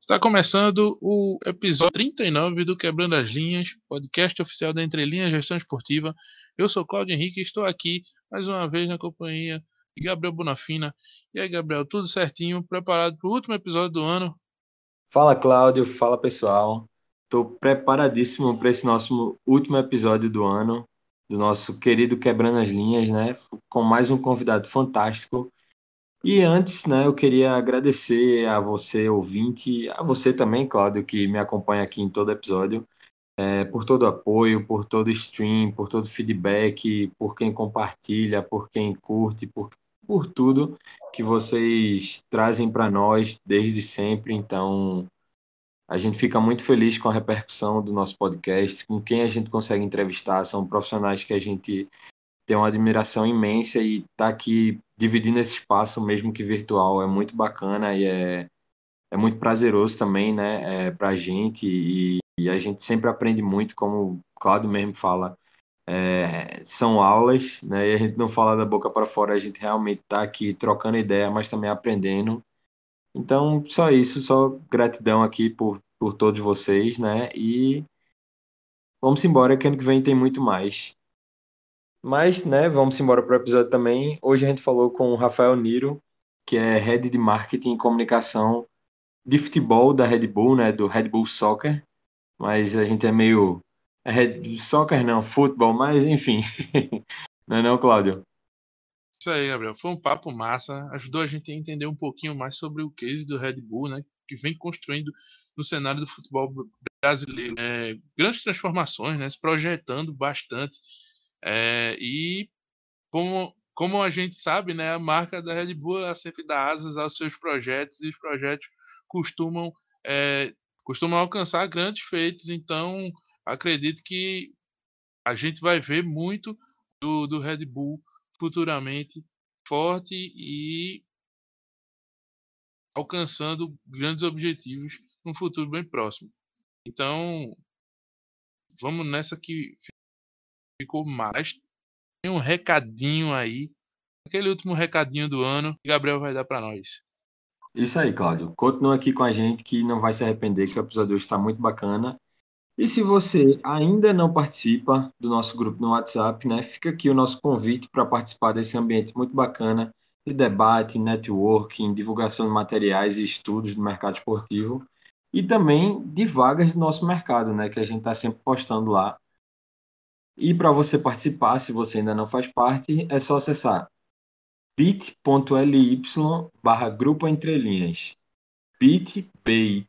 Está começando o episódio 39 do Quebrando as Linhas, podcast oficial da Entre Linhas Gestão Esportiva. Eu sou Claudio Henrique estou aqui mais uma vez na companhia de Gabriel Bonafina. E aí, Gabriel, tudo certinho? Preparado para o último episódio do ano? Fala, Cláudio. Fala, pessoal. Estou preparadíssimo para esse nosso último episódio do ano, do nosso querido Quebrando as Linhas, né? Com mais um convidado fantástico e antes, né, eu queria agradecer a você, ouvinte, a você também, Cláudio, que me acompanha aqui em todo episódio, é, por todo o apoio, por todo o stream, por todo o feedback, por quem compartilha, por quem curte, por, por tudo que vocês trazem para nós desde sempre. Então, a gente fica muito feliz com a repercussão do nosso podcast, com quem a gente consegue entrevistar, são profissionais que a gente tem uma admiração imensa e tá aqui dividindo esse espaço, mesmo que virtual, é muito bacana e é, é muito prazeroso também, né, é, a gente e, e, a gente sempre aprende muito, como o Claudio mesmo fala, é, são aulas, né, e a gente não fala da boca para fora, a gente realmente está aqui trocando ideia, mas também aprendendo. Então, só isso, só gratidão aqui por, por todos vocês, né, e vamos embora que ano que vem tem muito mais. Mas, né, vamos embora para o episódio também. Hoje a gente falou com o Rafael Niro, que é Head de Marketing e Comunicação de futebol da Red Bull, né, do Red Bull Soccer. Mas a gente é meio... É Red... Soccer não, futebol, mas enfim. não é não, Cláudio? Isso aí, Gabriel. Foi um papo massa. Ajudou a gente a entender um pouquinho mais sobre o case do Red Bull, né, que vem construindo no cenário do futebol brasileiro. É, grandes transformações, né, se projetando bastante é, e como, como a gente sabe, né, a marca da Red Bull ela sempre dá asas aos seus projetos e os projetos costumam, é, costumam alcançar grandes feitos. Então, acredito que a gente vai ver muito do, do Red Bull futuramente forte e alcançando grandes objetivos no futuro bem próximo. Então, vamos nessa que ficou mais. Tem um recadinho aí, aquele último recadinho do ano que Gabriel vai dar para nós. Isso aí, Cláudio. Continua aqui com a gente que não vai se arrepender, que o episódio está muito bacana. E se você ainda não participa do nosso grupo no WhatsApp, né, fica aqui o nosso convite para participar desse ambiente muito bacana de debate, networking, divulgação de materiais e estudos do mercado esportivo e também de vagas do nosso mercado, né, que a gente está sempre postando lá. E para você participar, se você ainda não faz parte, é só acessar bit.ly barra grupo entre linhas. bit.ly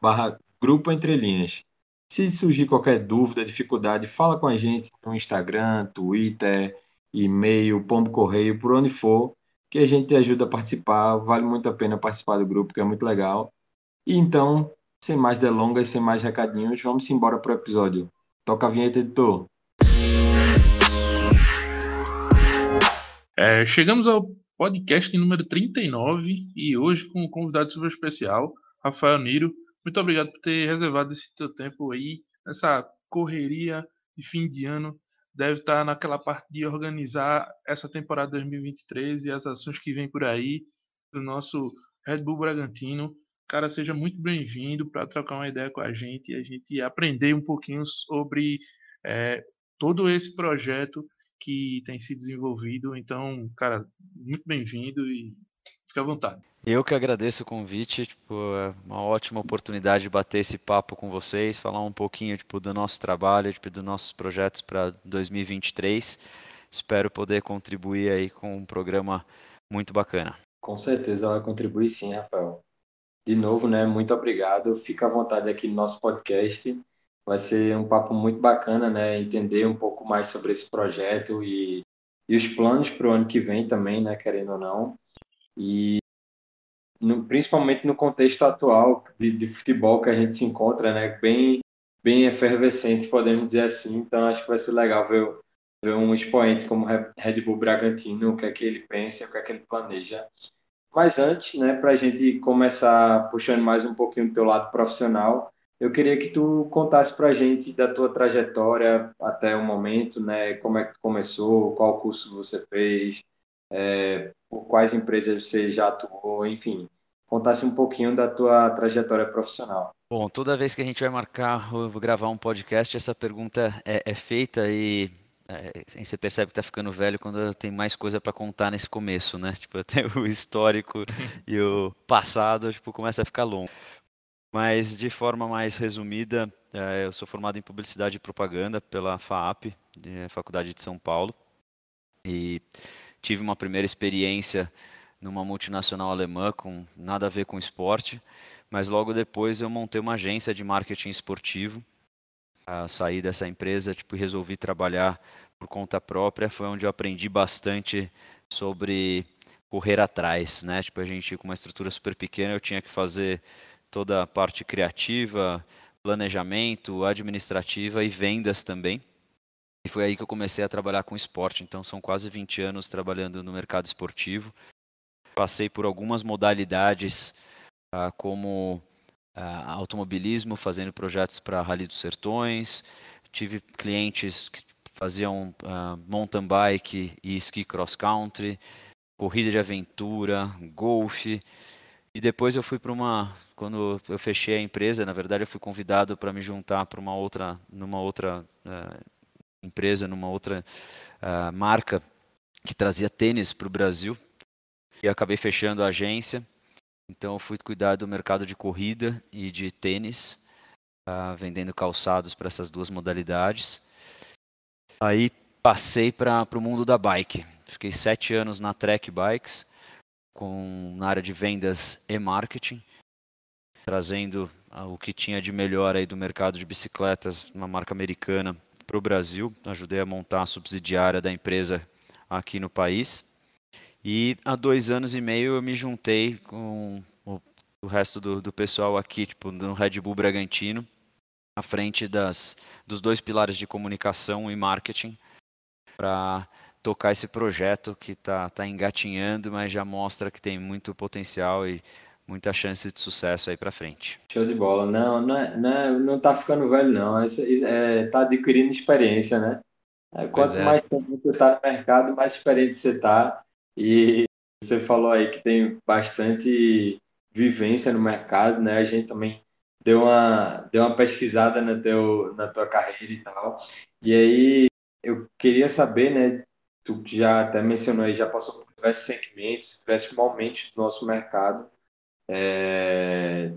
barra grupo entre linhas se surgir qualquer dúvida, dificuldade, fala com a gente no Instagram, Twitter, e-mail, pombo correio, por onde for, que a gente te ajuda a participar. Vale muito a pena participar do grupo, que é muito legal. E então, sem mais delongas, sem mais recadinhos, vamos embora para o episódio. Toca a vinheta, editor. É, chegamos ao podcast número 39 e hoje com um convidado super especial, Rafael Niro. Muito obrigado por ter reservado esse teu tempo aí, nessa correria de fim de ano. Deve estar naquela parte de organizar essa temporada 2023 e as ações que vem por aí do nosso Red Bull Bragantino. Cara, seja muito bem-vindo para trocar uma ideia com a gente e a gente aprender um pouquinho sobre é, todo esse projeto que tem sido desenvolvido. Então, cara, muito bem-vindo e fica à vontade. Eu que agradeço o convite, tipo, é uma ótima oportunidade de bater esse papo com vocês, falar um pouquinho tipo, do nosso trabalho, tipo, dos nossos projetos para 2023. Espero poder contribuir aí com um programa muito bacana. Com certeza vai contribuir sim, Rafael de novo, né? Muito obrigado. Fica à vontade aqui no nosso podcast. Vai ser um papo muito bacana, né? Entender um pouco mais sobre esse projeto e, e os planos para o ano que vem também, né? Querendo ou não. E no, principalmente no contexto atual de, de, futebol que a gente se encontra, né? Bem, bem efervescente, podemos dizer assim. Então acho que vai ser legal ver, ver um expoente como Red Bull Bragantino, o que é que ele pensa, o que é que ele planeja mas antes, né, para a gente começar puxando mais um pouquinho do teu lado profissional, eu queria que tu contasse para a gente da tua trajetória até o momento, né? Como é que tu começou, qual curso você fez, é, por quais empresas você já atuou, enfim, contasse um pouquinho da tua trajetória profissional. Bom, toda vez que a gente vai marcar, vou gravar um podcast, essa pergunta é, é feita e é, você percebe que está ficando velho quando tem mais coisa para contar nesse começo, né? Tipo, até o histórico e o passado, tipo, começa a ficar longo. Mas de forma mais resumida, é, eu sou formado em publicidade e propaganda pela FAAP, Faculdade de São Paulo, e tive uma primeira experiência numa multinacional alemã com nada a ver com esporte, mas logo depois eu montei uma agência de marketing esportivo. A sair dessa empresa, tipo, resolvi trabalhar por conta própria, foi onde eu aprendi bastante sobre correr atrás, né? Tipo, a gente com uma estrutura super pequena, eu tinha que fazer toda a parte criativa, planejamento, administrativa e vendas também. E foi aí que eu comecei a trabalhar com esporte. Então, são quase 20 anos trabalhando no mercado esportivo. Passei por algumas modalidades, ah, como ah, automobilismo, fazendo projetos para Rally dos Sertões. Tive clientes que faziam ah, mountain bike e ski cross country, corrida de aventura, golfe. E depois eu fui para uma, quando eu fechei a empresa, na verdade eu fui convidado para me juntar para uma outra, numa outra uh, empresa, numa outra uh, marca que trazia tênis para o Brasil. E acabei fechando a agência. Então fui cuidar do mercado de corrida e de tênis, uh, vendendo calçados para essas duas modalidades. Aí passei para o mundo da bike. Fiquei sete anos na Trek Bikes com, na área de vendas e marketing, trazendo o que tinha de melhor aí do mercado de bicicletas, uma marca americana, para o Brasil. Ajudei a montar a subsidiária da empresa aqui no país. E há dois anos e meio eu me juntei com o, resto do, do, pessoal aqui, tipo, no Red Bull Bragantino, à frente das, dos dois pilares de comunicação e marketing, para tocar esse projeto que está tá engatinhando, mas já mostra que tem muito potencial e muita chance de sucesso aí para frente. Show de bola. Não, não, é, não, é, não tá ficando velho, não. É, é, tá adquirindo experiência, né? É, quanto é. mais tempo você está no mercado, mais experiente você está. E você falou aí que tem bastante vivência no mercado, né? A gente também deu uma, deu uma pesquisada no teu, na tua carreira e tal. E aí eu queria saber, né, tu já até mencionou aí, já passou por diversos segmentos, diversos momentos do nosso mercado. É...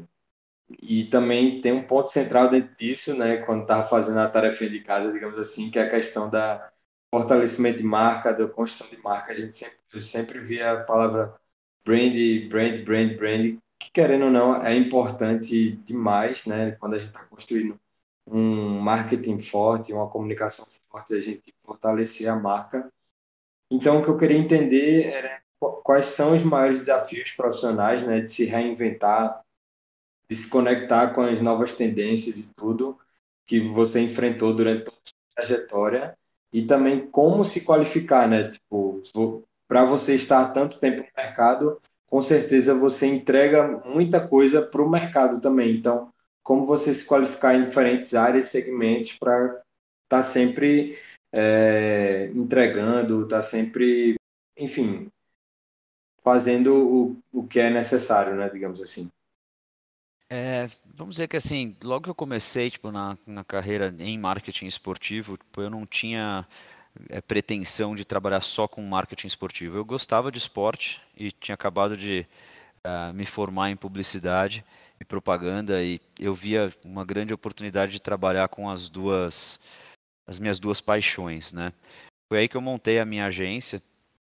E também tem um ponto central dentro disso, né, quando estava fazendo a tarefa de casa, digamos assim, que é a questão da fortalecimento de marca, da construção de marca. A gente sempre, eu sempre via a palavra brand, brand, brand, brand, que querendo ou não é importante demais, né, quando a gente está construindo um marketing forte, uma comunicação forte, a gente fortalecer a marca então, o que eu queria entender era quais são os maiores desafios profissionais, né, de se reinventar, de se conectar com as novas tendências e tudo que você enfrentou durante toda a sua trajetória e também como se qualificar, né? Tipo, para você estar tanto tempo no mercado, com certeza você entrega muita coisa para o mercado também. Então, como você se qualificar em diferentes áreas, segmentos para estar tá sempre é, entregando, está sempre, enfim, fazendo o, o que é necessário, né, digamos assim. É, vamos dizer que assim, logo que eu comecei tipo, na, na carreira em marketing esportivo, tipo, eu não tinha é, pretensão de trabalhar só com marketing esportivo. Eu gostava de esporte e tinha acabado de uh, me formar em publicidade e propaganda e eu via uma grande oportunidade de trabalhar com as duas as minhas duas paixões, né? Foi aí que eu montei a minha agência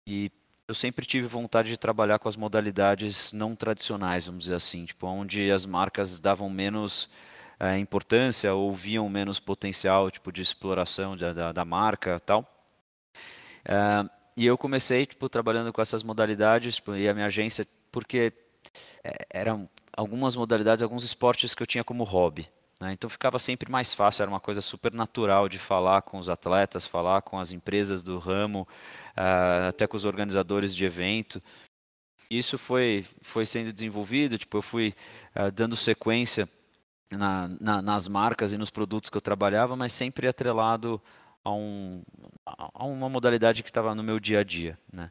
e eu sempre tive vontade de trabalhar com as modalidades não tradicionais, vamos dizer assim, tipo onde as marcas davam menos é, importância ou viam menos potencial, tipo de exploração da, da, marca, tal. É, e eu comecei tipo trabalhando com essas modalidades tipo, e a minha agência porque é, eram algumas modalidades, alguns esportes que eu tinha como hobby. Né? Então ficava sempre mais fácil, era uma coisa super natural de falar com os atletas, falar com as empresas do ramo, uh, até com os organizadores de evento. Isso foi, foi sendo desenvolvido, tipo, eu fui uh, dando sequência na, na, nas marcas e nos produtos que eu trabalhava, mas sempre atrelado a, um, a uma modalidade que estava no meu dia a dia. Né?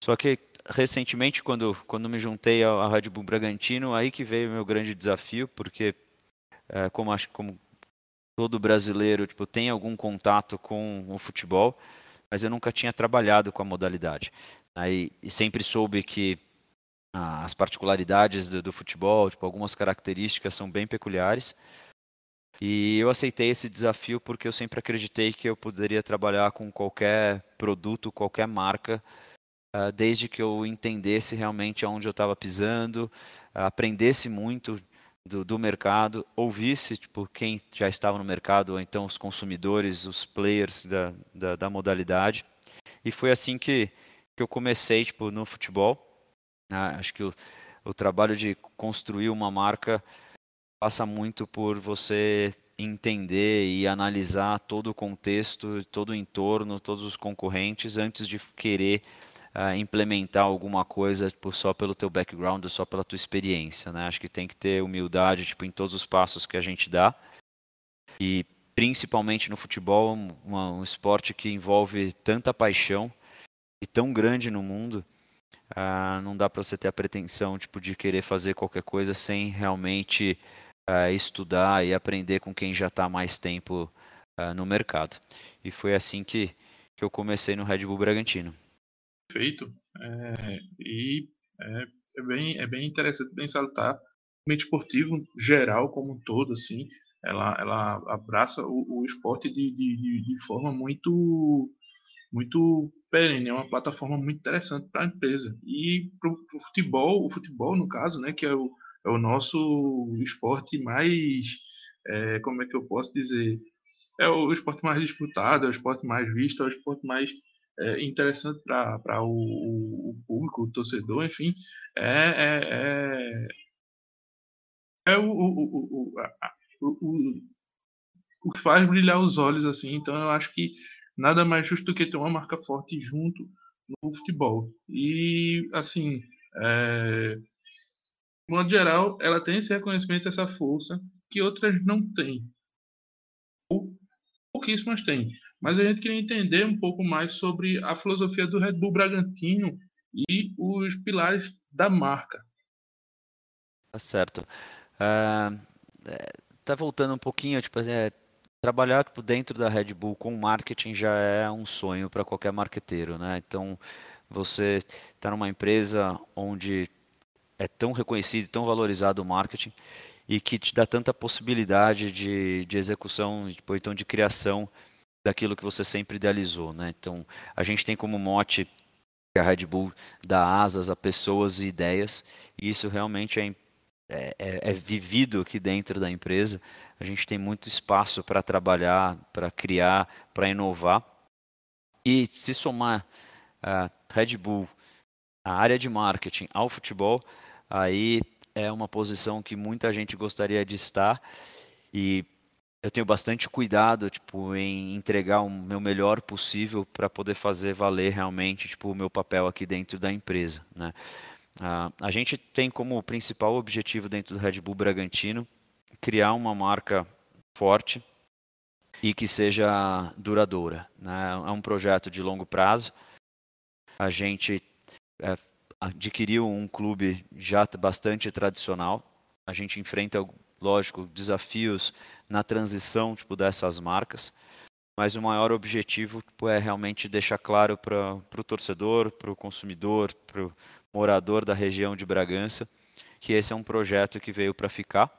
Só que recentemente, quando, quando me juntei à Red Bull Bragantino, aí que veio o meu grande desafio, porque é, como acho como todo brasileiro tipo, tem algum contato com o futebol, mas eu nunca tinha trabalhado com a modalidade. Aí, e sempre soube que ah, as particularidades do, do, futebol, tipo, algumas características são bem peculiares. E eu aceitei esse desafio porque eu sempre acreditei que eu poderia trabalhar com qualquer produto, qualquer marca, ah, desde que eu entendesse realmente aonde eu estava pisando, aprendesse muito do, do, mercado, ouvisse tipo, quem já estava no mercado, ou então os consumidores, os players da, da, da modalidade. E foi assim que, que eu comecei tipo, no futebol. Ah, acho que o, o trabalho de construir uma marca passa muito por você entender e analisar todo o contexto, todo o entorno, todos os concorrentes antes de querer uh, implementar alguma coisa tipo, só pelo teu background, só pela tua experiência, né? Acho que tem que ter humildade tipo em todos os passos que a gente dá e principalmente no futebol, um, um esporte que envolve tanta paixão e tão grande no mundo, uh, não dá para você ter a pretensão tipo de querer fazer qualquer coisa sem realmente uh, estudar e aprender com quem já está mais tempo uh, no mercado. E foi assim que, que eu comecei no Red Bull Bragantino. Perfeito. É, e é, é, bem, é bem interessante, bem salutar. O mente esportivo geral como um todo, assim, ela, ela abraça o, o esporte de, de, de, forma muito muito perene, é uma plataforma muito interessante para a empresa. E para o futebol, o futebol, no caso, né, que é o, é o nosso esporte mais, é, como é que eu posso dizer, é o esporte mais disputado, é o esporte mais visto, é o esporte mais é, interessante para o, o, público, o torcedor, enfim, é, é, é, é o, o, o, o que faz brilhar os olhos, assim, então eu acho que nada mais justo do que ter uma marca forte junto no futebol. E, assim, é, de modo geral, ela tem esse reconhecimento, essa força que outras não têm. Ou pouquíssimas têm. Mas a gente queria entender um pouco mais sobre a filosofia do Red Bull Bragantino e os pilares da marca. Tá certo. Uh, tá voltando um pouquinho, tipo, é, trabalhar tipo, dentro da Red Bull com marketing já é um sonho para qualquer marqueteiro, né? Então, você está numa empresa onde é tão reconhecido, tão valorizado o marketing e que te dá tanta possibilidade de, de execução, tipo, então de criação daquilo que você sempre idealizou, né? Então, a gente tem como mote que a Red Bull dá asas a pessoas e ideias, e isso realmente é, é, é, é vivido aqui dentro da empresa. A gente tem muito espaço para trabalhar, para criar, para inovar. E se somar a Red Bull, a área de marketing ao futebol, aí é uma posição que muita gente gostaria de estar e eu tenho bastante cuidado tipo em entregar o meu melhor possível para poder fazer valer realmente tipo o meu papel aqui dentro da empresa né uh, a gente tem como principal objetivo dentro do Red Bull Bragantino criar uma marca forte e que seja duradoura né? é um projeto de longo prazo a gente é, adquiriu um clube já bastante tradicional. A gente enfrenta, lógico, desafios na transição tipo, dessas marcas, mas o maior objetivo tipo, é realmente deixar claro para o torcedor, para o consumidor, para o morador da região de Bragança, que esse é um projeto que veio para ficar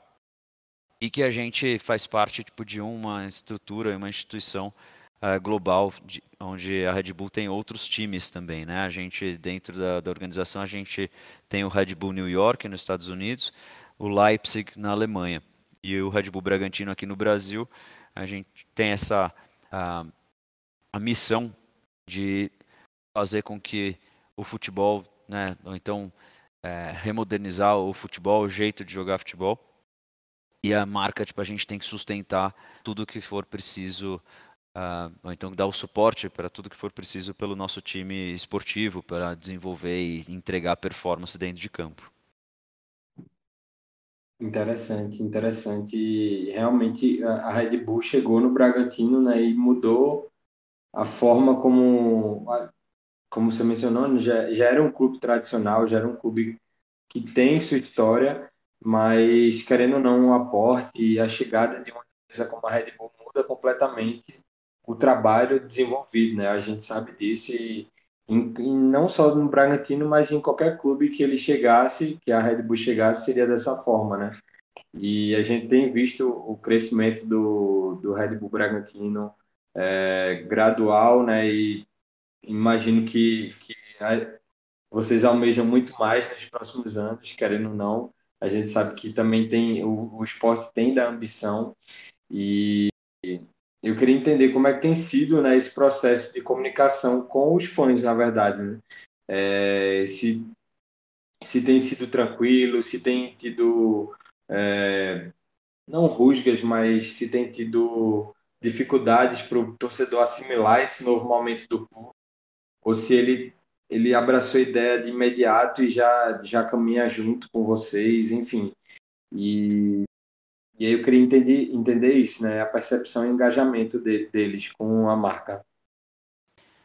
e que a gente faz parte tipo, de uma estrutura, uma instituição uh, global, de, onde a Red Bull tem outros times também. Né? A gente, dentro da, da, organização, a gente tem o Red Bull New York, nos Estados Unidos, o Leipzig, na Alemanha. E o Red Bull Bragantino, aqui no Brasil, a gente tem essa a, a missão de fazer com que o futebol, né, ou então é, remodernizar o futebol, o jeito de jogar futebol. E a marca, tipo, a gente tem que sustentar tudo que for preciso Uh, ou então dar o suporte para tudo que for preciso pelo nosso time esportivo para desenvolver e entregar performance dentro de campo. Interessante, interessante. E realmente a Red Bull chegou no Bragantino, né, e mudou a forma como, como você mencionou, né, já, já era um clube tradicional, já era um clube que tem sua história, mas querendo ou não, o aporte e a chegada de uma empresa como a Red Bull muda completamente o trabalho desenvolvido, né? A gente sabe disso e, em, e não só no Bragantino, mas em qualquer clube que ele chegasse, que a Red Bull chegasse, seria dessa forma, né? E a gente tem visto o crescimento do, do Red Bull Bragantino é, gradual, né? E imagino que, que vocês almejam muito mais nos próximos anos, querendo ou não. A gente sabe que também tem o, o esporte tem da ambição e eu queria entender como é que tem sido né, esse processo de comunicação com os fãs, na verdade. Né? É, se, se tem sido tranquilo, se tem tido, é, não rusgas, mas se tem tido dificuldades para o torcedor assimilar esse novo momento do público, ou se ele, ele abraçou a ideia de imediato e já, já caminha junto com vocês, enfim. E e aí eu queria entender, entender isso, né? A percepção e engajamento de, deles com a marca.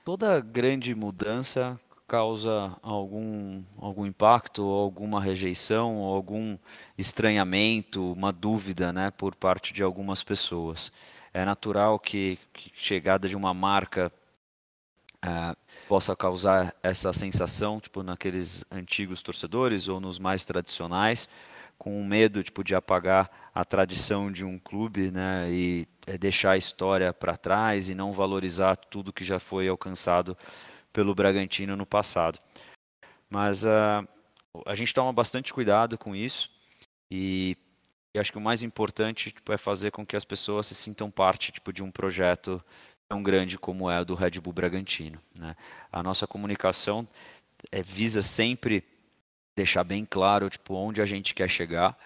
Toda grande mudança causa algum, algum impacto, alguma rejeição, algum estranhamento, uma dúvida né, por parte de algumas pessoas. É natural que, que chegada de uma marca uh, possa causar essa sensação, tipo naqueles antigos torcedores ou nos mais tradicionais, com medo tipo, de apagar a tradição de um clube né, e é, deixar a história para trás e não valorizar tudo que já foi alcançado pelo Bragantino no passado. Mas uh, a gente toma bastante cuidado com isso e, e acho que o mais importante tipo, é fazer com que as pessoas se sintam parte tipo, de um projeto tão grande como é o do Red Bull Bragantino. Né? A nossa comunicação é, visa sempre deixar bem claro tipo onde a gente quer chegar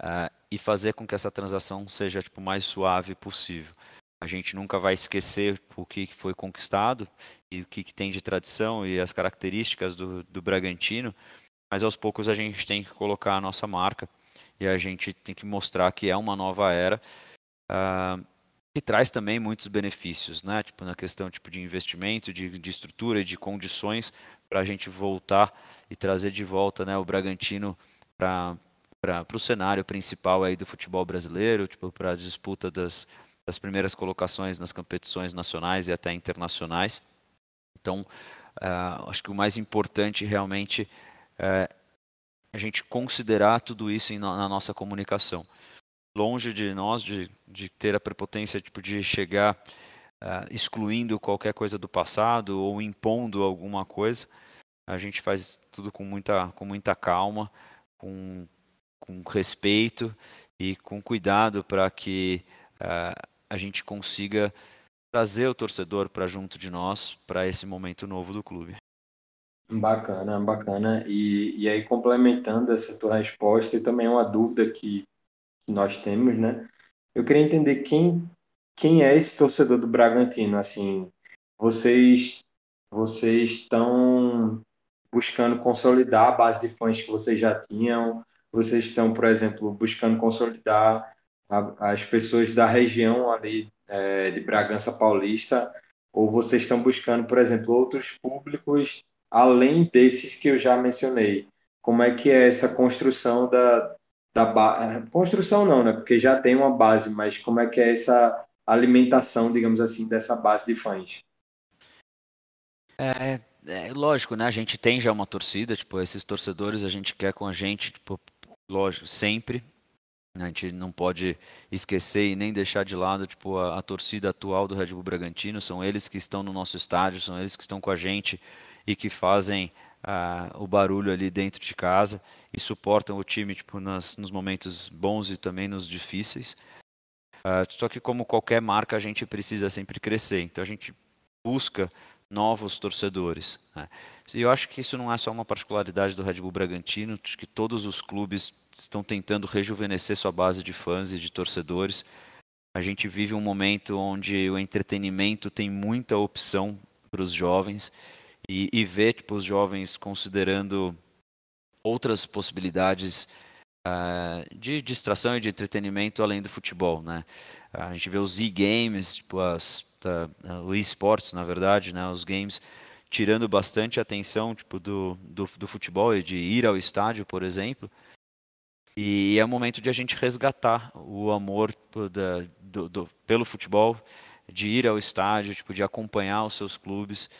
uh, e fazer com que essa transação seja tipo mais suave possível. A gente nunca vai esquecer o que foi conquistado e o que, tem de tradição e as características do, do Bragantino, mas aos poucos a gente tem que colocar a nossa marca e a gente tem que mostrar que é uma nova era uh, que traz também muitos benefícios, né? Tipo na questão tipo de investimento, de, de estrutura, de condições para a gente voltar e trazer de volta né, o Bragantino para o cenário principal aí do futebol brasileiro, tipo, para a disputa das, das primeiras colocações nas competições nacionais e até internacionais. Então, uh, acho que o mais importante realmente é a gente considerar tudo isso na nossa comunicação. Longe de nós de, de ter a prepotência tipo, de chegar uh, excluindo qualquer coisa do passado ou impondo alguma coisa. A gente faz tudo com muita, com muita calma, com, com respeito e com cuidado para que uh, a gente consiga trazer o torcedor para junto de nós para esse momento novo do clube. Bacana, bacana. E, e aí, complementando essa tua resposta, e também uma dúvida que, que nós temos, né? Eu queria entender quem quem é esse torcedor do Bragantino? Assim, vocês vocês estão buscando consolidar a base de fãs que vocês já tinham? Vocês estão, por exemplo, buscando consolidar a, as pessoas da região ali é, de Bragança Paulista? Ou vocês estão buscando, por exemplo, outros públicos além desses que eu já mencionei? Como é que é essa construção da, da ba... construção não, né? Porque já tem uma base, mas como é que é essa alimentação, digamos assim, dessa base de fãs? É, é, lógico, né? A gente tem já uma torcida, tipo, esses torcedores a gente quer com a gente, tipo, lógico, sempre. A gente não pode esquecer e nem deixar de lado, tipo, a, a torcida atual do Red Bull Bragantino. São eles que estão no nosso estádio, são eles que estão com a gente e que fazem uh, o barulho ali dentro de casa e suportam o time, tipo, nas, nos momentos bons e também nos difíceis. Uh, só que como qualquer marca, a gente precisa sempre crescer. Então a gente busca novos torcedores. Né? E eu acho que isso não é só uma particularidade do Red Bull Bragantino, acho que todos os clubes estão tentando rejuvenescer sua base de fãs e de torcedores. A gente vive um momento onde o entretenimento tem muita opção para os jovens e, e ver tipo, os jovens considerando outras possibilidades uh, de distração e de entretenimento além do futebol, né? A gente vê os e-games, tipo as, uh, o e-sports, na verdade, né? Os games tirando bastante atenção tipo do, do, do futebol e de ir ao estádio, por exemplo. E é o momento de a gente resgatar o amor da, do, do, pelo futebol, de ir ao estádio, tipo, de acompanhar os seus clubes.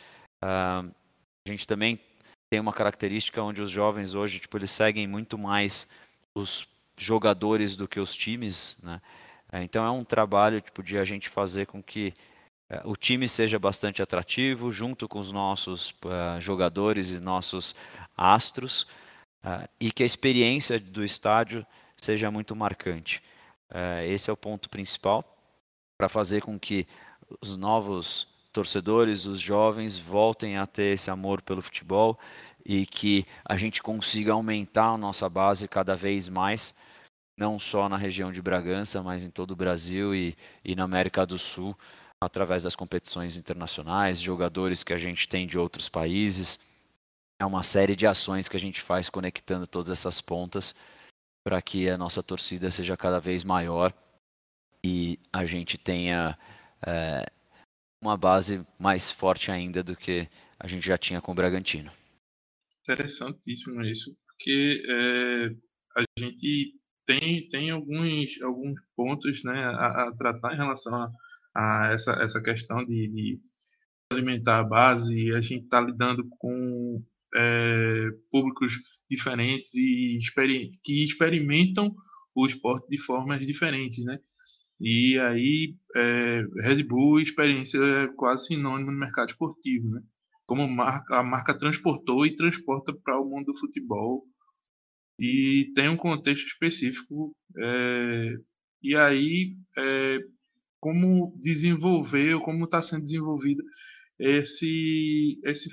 Uh, a gente também tem uma característica onde os jovens hoje, tipo, eles seguem muito mais os jogadores do que os times, né? É, então é um trabalho tipo de a gente fazer com que uh, o time seja bastante atrativo, junto com os nossos uh, jogadores e nossos astros, uh, e que a experiência do estádio seja muito marcante. esse é o ponto principal para fazer com que os novos torcedores, os jovens, voltem a ter esse amor pelo futebol e que a gente consiga aumentar a nossa base cada vez mais, não só na região de Bragança, mas em todo o Brasil e, e na América do Sul, através das competições internacionais, jogadores que a gente tem de outros países. É uma série de ações que a gente faz conectando todas essas pontas para que a nossa torcida seja cada vez maior e a gente tenha é, uma base mais forte ainda do que a gente já tinha com o Bragantino. Interessantíssimo isso, porque é, a gente tem, tem alguns, alguns pontos né, a, a tratar em relação a, a, essa, essa questão de, de alimentar a base, a gente está lidando com é, públicos diferentes e que experimentam o esporte de formas diferentes, né? E aí, é, Red Bull experiência é quase sinônimo no mercado esportivo, né? Como marca, a marca transportou e transporta para o mundo do futebol e tem um contexto específico. É, e aí, é, como desenvolver, como está sendo desenvolvido esse, esse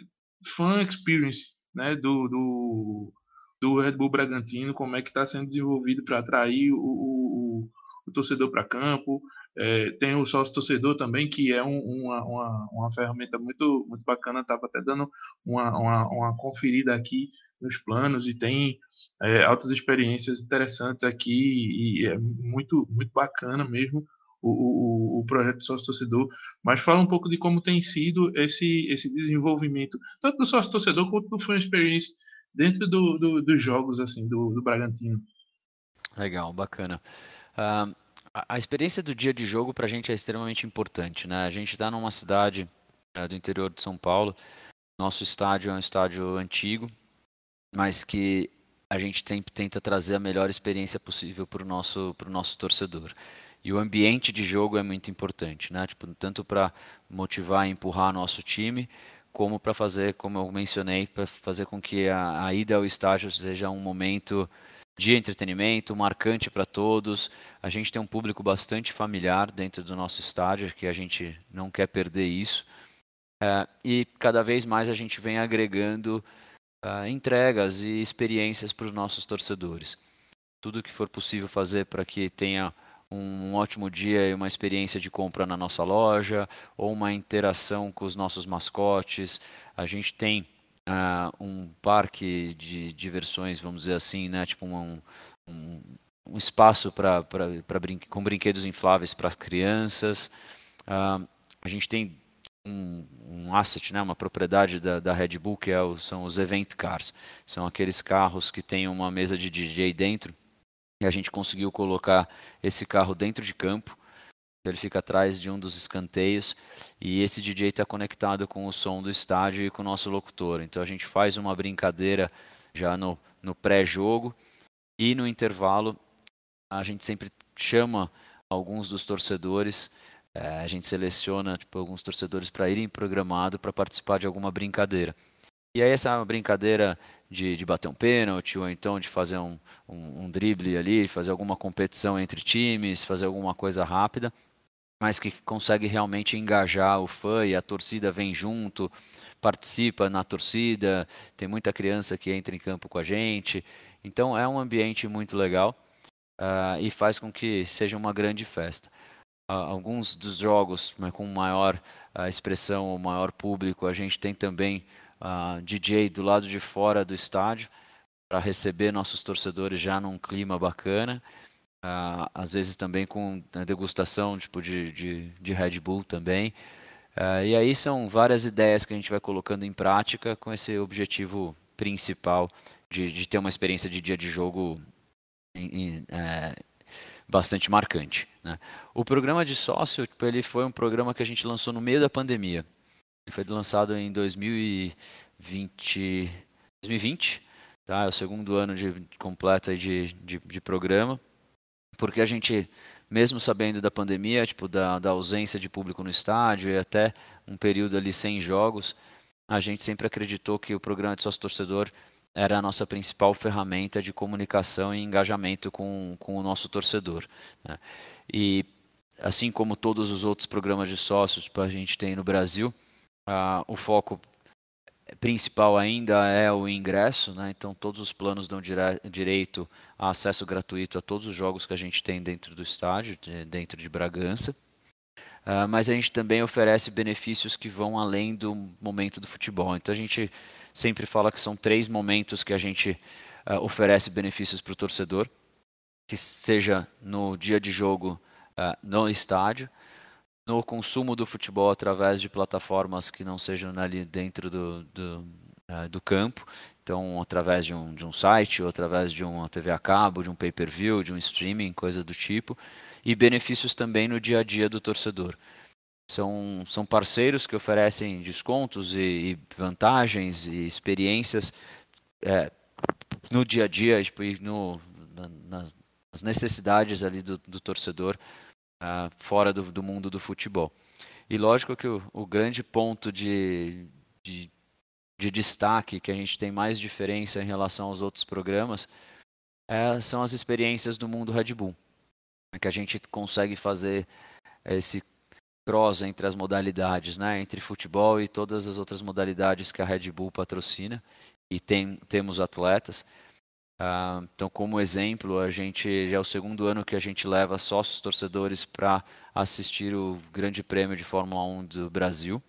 fan experience né, do, do, do Red Bull Bragantino, como é que está sendo desenvolvido para atrair o, o, o torcedor para campo. É, tem o sócio torcedor também, que é um, uma, uma, uma, ferramenta muito, muito bacana. Estava até dando uma, uma, uma, conferida aqui nos planos e tem é, altas experiências interessantes aqui e é muito, muito bacana mesmo o, o, o projeto sócio torcedor. Mas fala um pouco de como tem sido esse, esse desenvolvimento, tanto do sócio torcedor quanto do fan experience dentro do, do, dos jogos assim do, do Bragantino. Legal, bacana. Uh, a, experiência do dia de jogo para a gente é extremamente importante. Né? A gente está numa cidade uh, do interior de São Paulo. Nosso estádio é um estádio antigo, mas que a gente tem, tenta trazer a melhor experiência possível para o nosso, nosso torcedor. E o ambiente de jogo é muito importante, né? Tipo, tanto para motivar e empurrar nosso time, como para fazer, como eu mencionei, para fazer com que a, a ida ao estádio seja um momento de entretenimento, marcante para todos. A gente tem um público bastante familiar dentro do nosso estádio, que a gente não quer perder isso. É, e cada vez mais a gente vem agregando uh, entregas e experiências para os nossos torcedores. Tudo que for possível fazer para que tenha um ótimo dia e uma experiência de compra na nossa loja, ou uma interação com os nossos mascotes. A gente tem uh, um parque de diversões, vamos dizer assim, né? Tipo um, um, um espaço para brin com brinquedos infláveis para as crianças. Uh, a gente tem um, um, asset, né, uma propriedade da, da Red Bull, que é o, são os event cars. São aqueles carros que têm uma mesa de DJ dentro. E a gente conseguiu colocar esse carro dentro de campo ele fica atrás de um dos escanteios e esse DJ está conectado com o som do estádio e com o nosso locutor. Então a gente faz uma brincadeira já no, no pré-jogo e no intervalo a gente sempre chama alguns dos torcedores, é, a gente seleciona tipo, alguns torcedores para irem programado para participar de alguma brincadeira. E aí essa brincadeira de, de bater um pênalti ou então de fazer um, um, um drible ali, fazer alguma competição entre times, fazer alguma coisa rápida mas que consegue realmente engajar o fã e a torcida vem junto, participa na torcida, tem muita criança que entra em campo com a gente. Então é um ambiente muito legal uh, e faz com que seja uma grande festa. Uh, alguns dos jogos né, com maior uh, expressão, o maior público, a gente tem também DJ do lado de fora do estádio, para receber nossos torcedores já num clima bacana. Às vezes também com degustação tipo de, de, de Red Bull também. Uh, e aí são várias ideias que a gente vai colocando em prática com esse objetivo principal de, de ter uma experiência de dia de jogo em, em, é, bastante marcante. Né? O programa de sócio, tipo, ele foi um programa que a gente lançou no meio da pandemia. Ele foi lançado em 2020, 2020 tá? É o segundo ano de completo de, de, de programa, porque a gente mesmo sabendo da pandemia, tipo da, da ausência de público no estádio e até um período ali sem jogos, a gente sempre acreditou que o programa de sócio torcedor era a nossa principal ferramenta de comunicação e engajamento com, com o nosso torcedor. Né? E assim como todos os outros programas de sócios que a gente tem no Brasil, o foco principal ainda é o ingresso, né? então todos os planos dão dire direito a acesso gratuito a todos os jogos que a gente tem dentro do estádio, dentro de Bragança. Uh, mas a gente também oferece benefícios que vão além do momento do futebol. Então a gente sempre fala que são três momentos que a gente uh, oferece benefícios para o torcedor, que seja no dia de jogo uh, no estádio, no consumo do futebol através de plataformas que não sejam ali dentro do, do, do campo, então através de um, de um site, ou através de uma TV a cabo, de um pay-per-view, de um streaming, coisa do tipo. E benefícios também no dia a dia do torcedor. São, são parceiros que oferecem descontos e, e vantagens e experiências é, no dia a dia, tipo, no, na, nas necessidades ali do, do torcedor uh, fora do, do, mundo do futebol. E lógico que o, o grande ponto de, de, de, destaque que a gente tem mais diferença em relação aos outros programas é, são as experiências do mundo Red Bull que a gente consegue fazer esse cross entre as modalidades, né, entre futebol e todas as outras modalidades que a Red Bull patrocina e tem, temos atletas. Uh, então, como exemplo, a gente já é o segundo ano que a gente leva sócios torcedores para assistir o Grande Prêmio de Fórmula 1 do Brasil.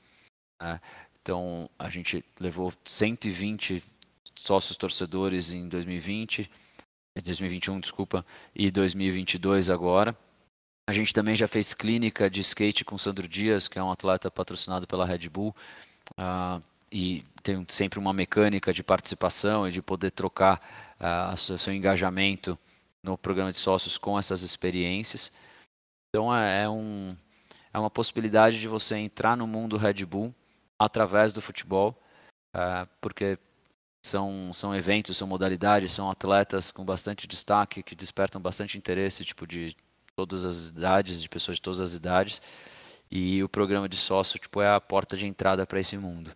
Uh, então, a gente levou 120 sócios torcedores em 2020 2021, desculpa, e 2022 agora. A gente também já fez clínica de skate com Sandro Dias, que é um atleta patrocinado pela Red Bull, uh, e tem sempre uma mecânica de participação e de poder trocar uh, o seu engajamento no programa de sócios com essas experiências. Então é, é, um, é uma possibilidade de você entrar no mundo Red Bull através do futebol, uh, porque são, são eventos, são modalidades, são atletas com bastante destaque, que despertam bastante interesse, tipo, de todas as idades, de pessoas de todas as idades. E o programa de sócio, tipo, é a porta de entrada para esse mundo.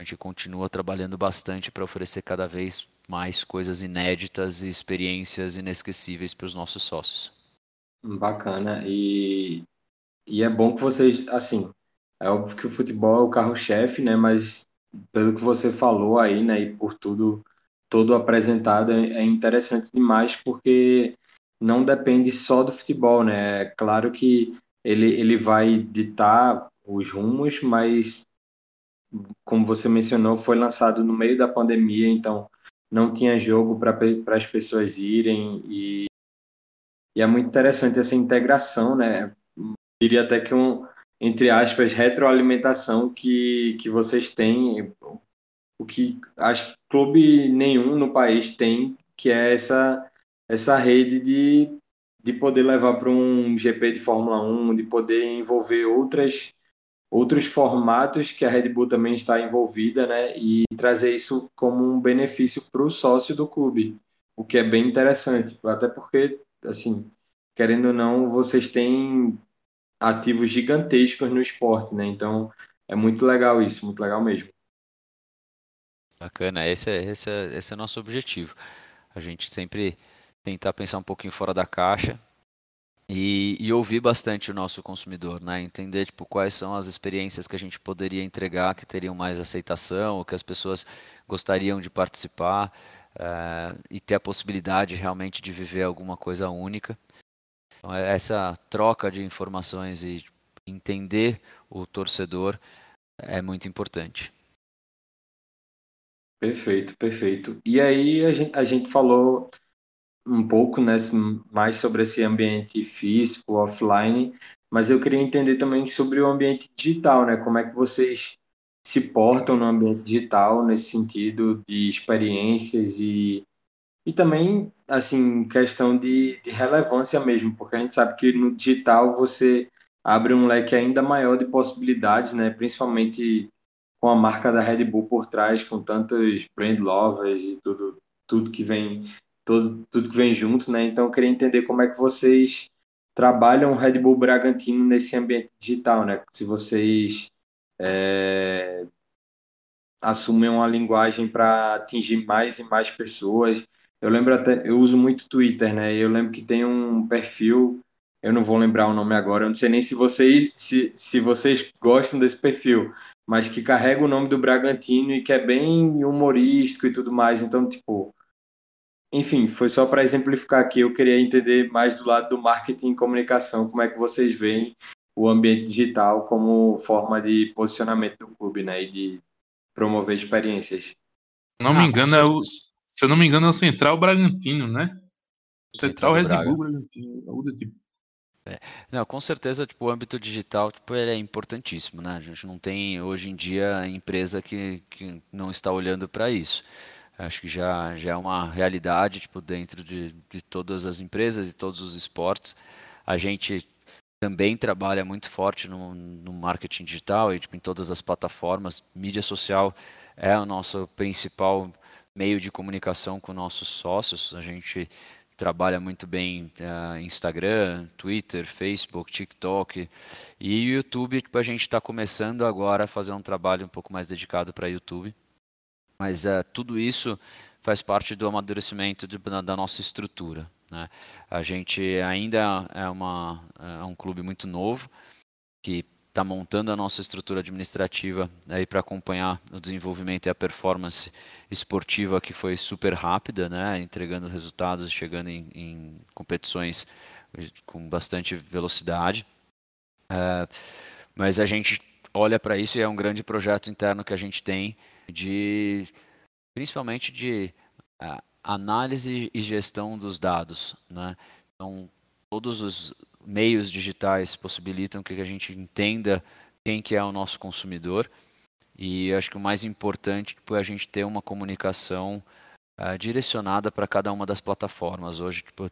A gente continua trabalhando bastante para oferecer cada vez mais coisas inéditas e experiências inesquecíveis para os nossos sócios. Bacana. E, e é bom que vocês, assim, é óbvio que o futebol é o carro-chefe, né? Mas pelo que você falou aí, né, e por tudo todo apresentado, é, é interessante demais porque não depende só do futebol, né? É claro que ele, ele vai ditar os rumos, mas como você mencionou, foi lançado no meio da pandemia, então não tinha jogo para as pessoas irem e, e é muito interessante essa integração, né? Diria até que um, entre aspas, retroalimentação que, que vocês têm, o que acho que clube nenhum no país tem, que é essa, essa rede de, de poder levar para um GP de Fórmula 1, de poder envolver outras, outros formatos que a Red Bull também está envolvida, né? E trazer isso como um benefício para o sócio do clube, o que é bem interessante, até porque, assim, querendo ou não, vocês têm ativos gigantescos no esporte, né? Então é muito legal isso, muito legal mesmo. Bacana, esse é, esse é, esse é nosso objetivo. A gente sempre tentar pensar um pouquinho fora da caixa e, e, ouvir bastante o nosso consumidor, né? Entender tipo, quais são as experiências que a gente poderia entregar que teriam mais aceitação, ou que as pessoas gostariam de participar uh, e ter a possibilidade realmente de viver alguma coisa única. Então, é, essa troca de informações e entender o torcedor é muito importante. Perfeito, perfeito. E aí a gente, a gente falou um pouco, né, mais sobre esse ambiente físico, offline, mas eu queria entender também sobre o ambiente digital, né? Como é que vocês se portam no ambiente digital nesse sentido de experiências e, e também, assim, questão de, de relevância mesmo, porque a gente sabe que no digital você abre um leque ainda maior de possibilidades, né? Principalmente com a marca da Red Bull por trás, com tantos brand lovers e tudo, tudo que vem, tudo, tudo que vem junto, né? Então eu queria entender como é que vocês trabalham o Red Bull Bragantino nesse ambiente digital, né? Se vocês é, assumem uma linguagem para atingir mais e mais pessoas. Eu lembro até, eu uso muito Twitter, né? Eu lembro que tem um perfil, eu não vou lembrar o nome agora, eu não sei nem se vocês se, se vocês gostam desse perfil, mas que carrega o nome do Bragantino e que é bem humorístico e tudo mais. Então, tipo, enfim, foi só para exemplificar aqui. Eu queria entender mais do lado do marketing e comunicação, como é que vocês veem o ambiente digital como forma de posicionamento do clube, né, e de promover experiências. Se não me ah, engano, é o, se eu não me engano, é o Central Bragantino, né? Central, Central Red Bull Bragantino, algo do tipo. É. Não, com certeza, tipo, o âmbito digital, tipo, ele é importantíssimo, né? A gente não tem hoje em dia empresa que, que não está olhando para isso. Acho que já, já é uma realidade, tipo, dentro de, de todas as empresas e todos os esportes. A gente também trabalha muito forte no, no marketing digital e tipo, em todas as plataformas. Mídia social é o nosso principal meio de comunicação com nossos sócios. A gente trabalha muito bem uh, Instagram, Twitter, Facebook, TikTok e YouTube. Tipo, a gente está começando agora a fazer um trabalho um pouco mais dedicado para YouTube. Mas uh, tudo isso faz parte do amadurecimento de, da nossa estrutura. Né? A gente ainda é, uma, é um clube muito novo que está montando a nossa estrutura administrativa aí para acompanhar o desenvolvimento e a performance esportiva que foi super rápida, né, entregando resultados e chegando em, em, competições com bastante velocidade. É, mas a gente olha para isso e é um grande projeto interno que a gente tem de principalmente de uh, análise e gestão dos dados, né? Então todos os meios digitais possibilitam que a gente entenda quem que é o nosso consumidor e acho que o mais importante é a gente ter uma comunicação uh, direcionada para cada uma das plataformas. Hoje, tipo, uh,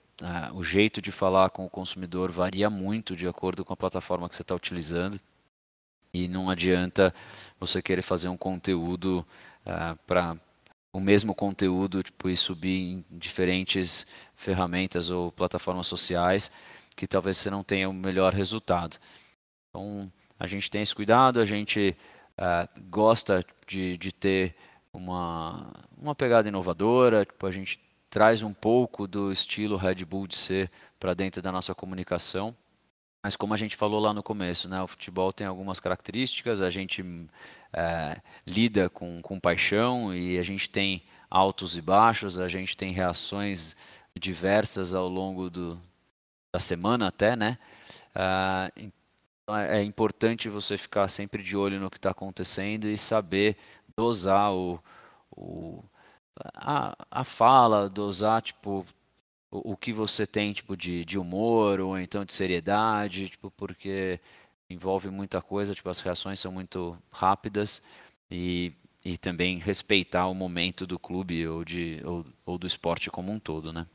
o jeito de falar com o consumidor varia muito de acordo com a plataforma que você está utilizando e não adianta você querer fazer um conteúdo uh, ah, para o mesmo conteúdo tipo, e subir em diferentes ferramentas ou plataformas sociais que talvez você não tenha o melhor resultado. Então, a gente tem esse cuidado, a gente uh, gosta de, de ter uma, uma pegada inovadora, tipo, a gente traz um pouco do estilo Red Bull de ser para dentro da nossa comunicação. Mas como a gente falou lá no começo, né, o futebol tem algumas características, a gente é, lida com, com paixão e a gente tem altos e baixos, a gente tem reações diversas ao longo do, da semana até, né? Ah, então é, é importante você ficar sempre de olho no que está acontecendo e saber dosar o, o a, a fala, dosar tipo o, o que você tem tipo de, de humor ou então de seriedade, tipo porque envolve muita coisa, tipo as reações são muito rápidas e, e também respeitar o momento do clube ou de ou, ou do esporte como um todo, né?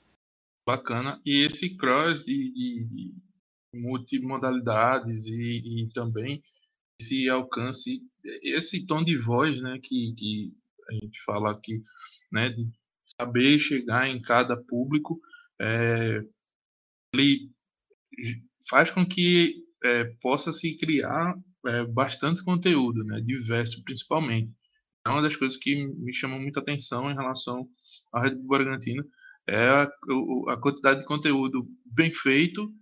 Bacana. E esse cross de, de, de multimodalidades e, e, também esse alcance, esse tom de voz, né, que, que a gente fala aqui, né, de saber chegar em cada público, é, ele faz com que é, possa se criar é, bastante conteúdo, né, diverso principalmente. É uma das coisas que me chamam muita atenção em relação à Red Bull Bragantino, é a, a quantidade de conteúdo bem feito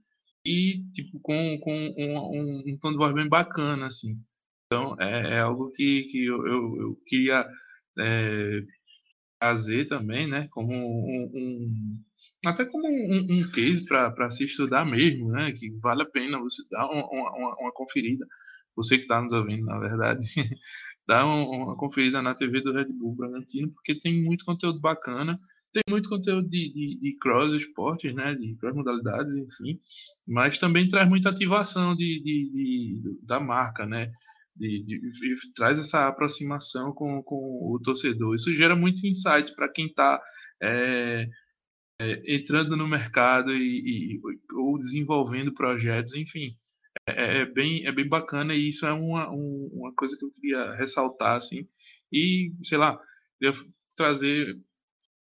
e tipo com, com um, um, um, tom de voz bem bacana assim então é, é algo que, que eu, eu, eu queria é, trazer também né como um, um até como um, case para se estudar mesmo né? Que vale a pena você dar uma, uma, uma conferida. Você que está nos ouvindo na verdade dá uma conferida na TV do Red Bull Bragantino, porque tem muito conteúdo bacana, tem muito conteúdo de, de, de cross esportes, né, de cross modalidades, enfim, mas também traz muita ativação de, de, de da marca, né, de, de, de, traz essa aproximação com, com o torcedor. Isso gera muito insight para quem está é, é, entrando no mercado e, e, ou desenvolvendo projetos, enfim. É, é, bem, é bem bacana e isso é uma, um, uma coisa que eu queria ressaltar, assim, e, sei lá, queria trazer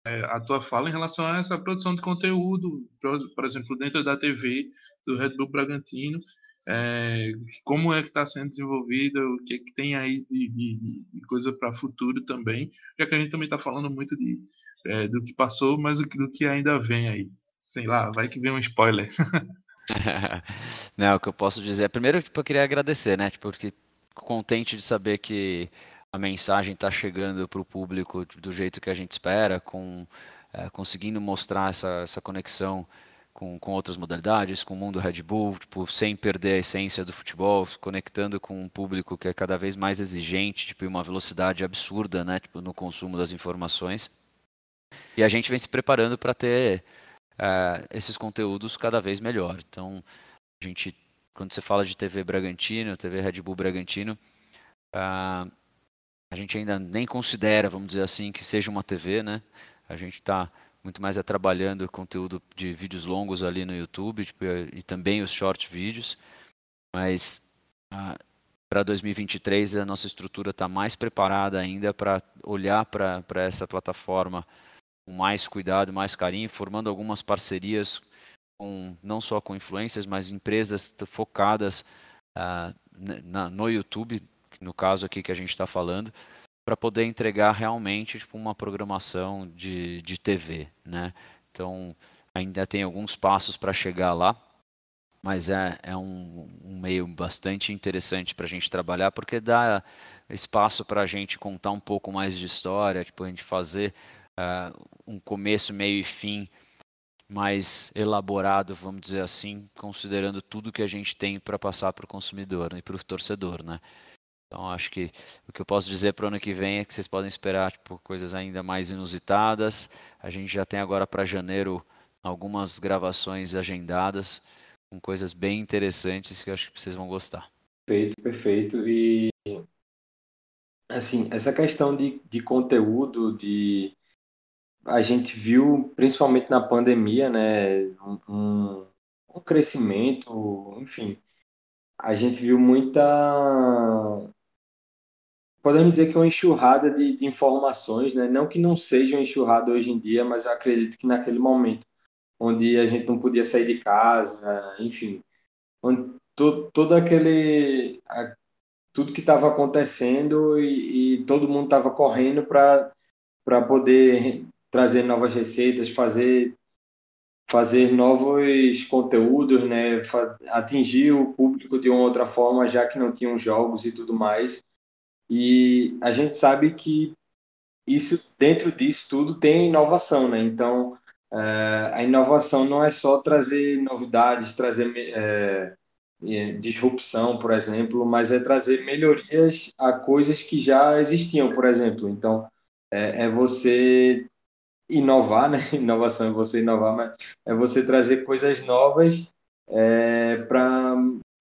é, a tua fala em relação a essa produção de conteúdo, por, por exemplo, dentro da TV do Red Bull Bragantino, é, como é que está sendo desenvolvida, o que, é que tem aí de, de, de coisa para futuro também, já que a gente também está falando muito de, é, do que passou, mas do, do que ainda vem aí. Sei lá, vai que vem um spoiler. Não, o que eu posso dizer, primeiro, tipo, eu queria agradecer, né, tipo, porque contente de saber que a mensagem está chegando para o público do jeito que a gente espera, com é, conseguindo mostrar essa, essa conexão com, com outras modalidades, com o mundo Red Bull, tipo, sem perder a essência do futebol, conectando com um público que é cada vez mais exigente, tipo, uma velocidade absurda, né, tipo, no consumo das informações. E a gente vem se preparando para ter uh, esses conteúdos cada vez melhor. Então, a gente, quando você fala de TV Bragantino, TV Red Bull Bragantino, uh, a gente ainda nem considera, vamos dizer assim, que seja uma TV, né? A gente está muito mais é trabalhando conteúdo de vídeos longos ali no YouTube tipo, e também os short vídeos. Mas ah, para 2023 a nossa estrutura está mais preparada ainda para olhar para essa plataforma com mais cuidado, mais carinho, formando algumas parcerias com, não só com influências, mas empresas focadas ah, na, no YouTube, no caso aqui que a gente está falando, para poder entregar realmente tipo, uma programação de, de TV, né? Então ainda tem alguns passos para chegar lá, mas é, é um, um meio bastante interessante para a gente trabalhar porque dá espaço para a gente contar um pouco mais de história, tipo a gente fazer uh, um começo, meio e fim mais elaborado, vamos dizer assim, considerando tudo que a gente tem para passar para o consumidor e para o torcedor, né? Então acho que o que eu posso dizer para o ano que vem é que vocês podem esperar tipo, coisas ainda mais inusitadas. A gente já tem agora para janeiro algumas gravações agendadas com coisas bem interessantes que eu acho que vocês vão gostar. Perfeito, perfeito. E assim, essa questão de, de conteúdo, de a gente viu, principalmente na pandemia, né, um, um crescimento, enfim, a gente viu muita podemos dizer que é uma enxurrada de, de, informações, né? Não que não seja uma enxurrada hoje em dia, mas eu acredito que naquele momento, onde a gente não podia sair de casa, enfim, onde to, todo aquele a, tudo que estava acontecendo e, e, todo mundo estava correndo para poder trazer novas receitas, fazer fazer novos conteúdos, né? Atingir o público de uma outra forma, já que não tinham jogos e tudo mais. E a gente sabe que isso dentro disso tudo tem inovação, né? Então é, a inovação não é só trazer novidades, trazer é, é, disrupção, por exemplo, mas é trazer melhorias a coisas que já existiam, por exemplo. Então é, é você inovar, né? Inovação é você inovar, mas é você trazer coisas novas é, para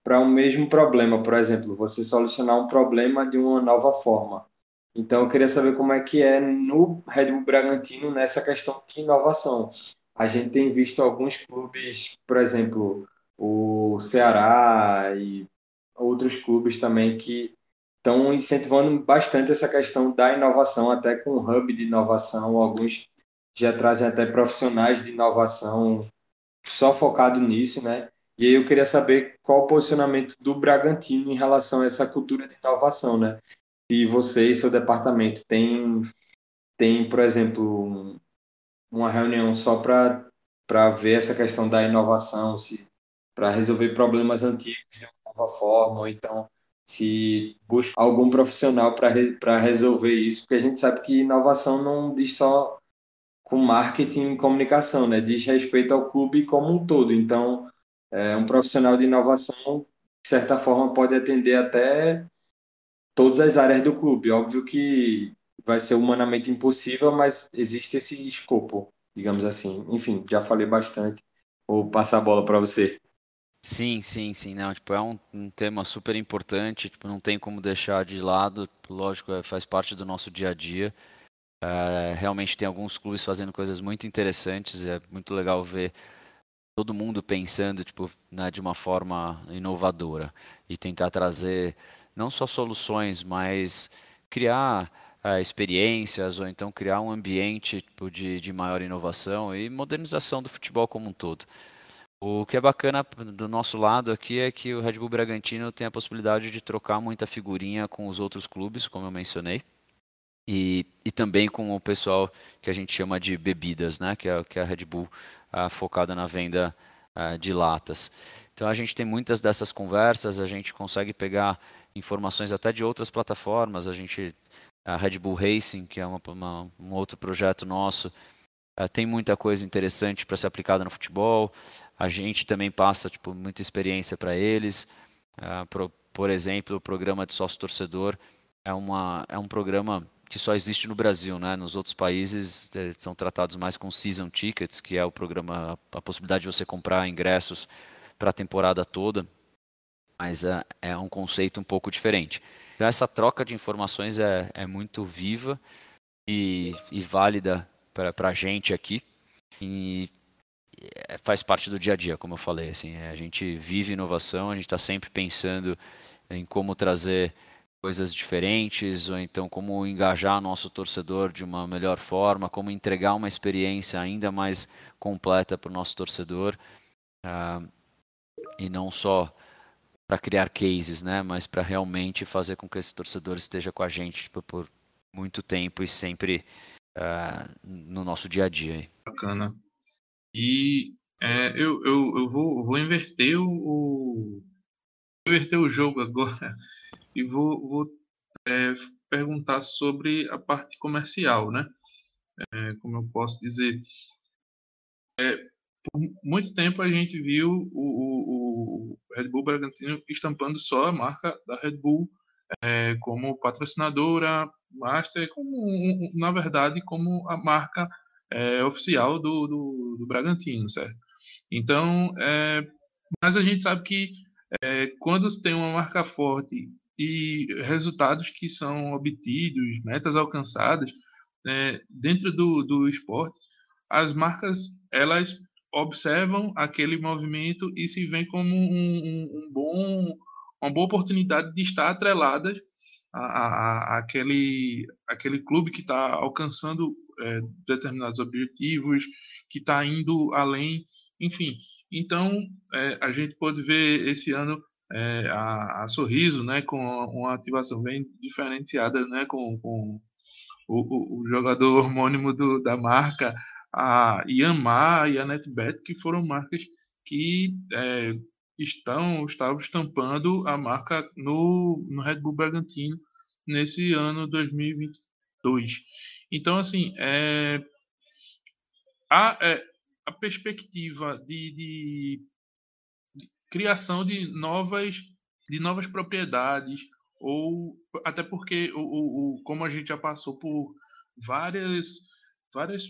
para um mesmo problema, por exemplo, você solucionar um problema de uma nova forma. Então, eu queria saber como é que é no Red Bull Bragantino nessa questão de inovação. A gente tem visto alguns clubes, por exemplo, o Ceará e outros clubes também que estão incentivando bastante essa questão da inovação, até com um hub de inovação. Alguns já trazem até profissionais de inovação só focado nisso, né? E aí eu queria saber qual o posicionamento do Bragantino em relação a essa cultura de inovação, né? Se você e seu departamento tem, tem por exemplo, uma reunião só para ver essa questão da inovação, se para resolver problemas antigos de uma nova forma, ou então se busca algum profissional para para resolver isso, porque a gente sabe que inovação não diz só com marketing e comunicação, né? Diz respeito ao clube como um todo. Então, é, um profissional de inovação, de certa forma, pode atender até todas as áreas do clube. Óbvio que vai ser humanamente impossível, mas existe esse escopo, digamos assim. Enfim, já falei bastante. Vou passar a bola para você. Sim, sim, sim. Não, tipo, é um, um, tema super importante, tipo, não tem como deixar de lado. Lógico, é, faz parte do nosso dia a dia. É, realmente tem alguns clubes fazendo coisas muito interessantes. É muito legal ver todo mundo pensando tipo, né, de uma forma inovadora e tentar trazer não só soluções, mas criar uh, experiências ou então criar um ambiente tipo, de, de maior inovação e modernização do futebol como um todo. O que é bacana do nosso lado aqui é que o Red Bull Bragantino tem a possibilidade de trocar muita figurinha com os outros clubes, como eu mencionei, e, e também com o pessoal que a gente chama de bebidas, né? que, é, que é a Red Bull uh, focada na venda uh, de latas. Então a gente tem muitas dessas conversas, a gente consegue pegar informações até de outras plataformas, a gente a Red Bull Racing, que é uma, uma, um outro projeto nosso, uh, tem muita coisa interessante para ser aplicada no futebol. A gente também passa tipo, muita experiência para eles. Por, por, exemplo, o programa de sócio torcedor é, uma, é um programa que só existe no Brasil, né? Nos outros países é, são tratados mais com season tickets, que é o programa, a possibilidade de você comprar ingressos para a temporada toda, mas é, é, um conceito um pouco diferente. Então, essa troca de informações é, é muito viva e, e válida para a gente aqui. E é, faz parte do dia a dia, como eu falei. Assim, a gente vive inovação, a gente está sempre pensando em como trazer coisas diferentes, ou então como engajar nosso torcedor de uma melhor forma, como entregar uma experiência ainda mais completa para o nosso torcedor, uh, e não só para criar cases, né, mas para realmente fazer com que esse torcedor esteja com a gente tipo, por muito tempo e sempre uh, no nosso dia a dia. Bacana. E é, eu, eu, eu vou, vou inverter o, inverter o jogo agora e vou, vou é, perguntar sobre a parte comercial, né? É, como eu posso dizer, é, por muito tempo a gente viu o, o, o, Red Bull Bragantino estampando só a marca da Red Bull é, como patrocinadora, master, como na verdade como a marca é, oficial do, do, do, Bragantino, certo? Então, é, mas a gente sabe que é, quando tem uma marca forte e resultados que são obtidos, metas alcançadas é, dentro do, do esporte, as marcas elas observam aquele movimento e se veem como um, um, um bom, uma boa oportunidade de estar atreladas a, aquele, aquele clube que está alcançando é, determinados objetivos, que está indo além, enfim. Então, é, a gente pode ver esse ano é, a, a, Sorriso, né, com uma ativação bem diferenciada, né, com, com o, o, jogador homônimo do, da marca, a Yanmar e a NetBet, que foram marcas que é, estão estavam estampando a marca no, no Red Bull Bragantino nesse ano 2022. Então, assim, é, a, é, a perspectiva de, de, de, criação de novas, de novas propriedades, ou até porque, o, o, o, como a gente já passou por várias, várias